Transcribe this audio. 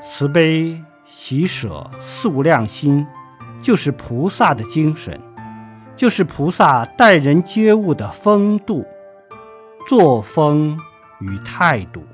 慈悲喜舍四无量心就是菩萨的精神就是菩萨待人接物的风度作风与态度。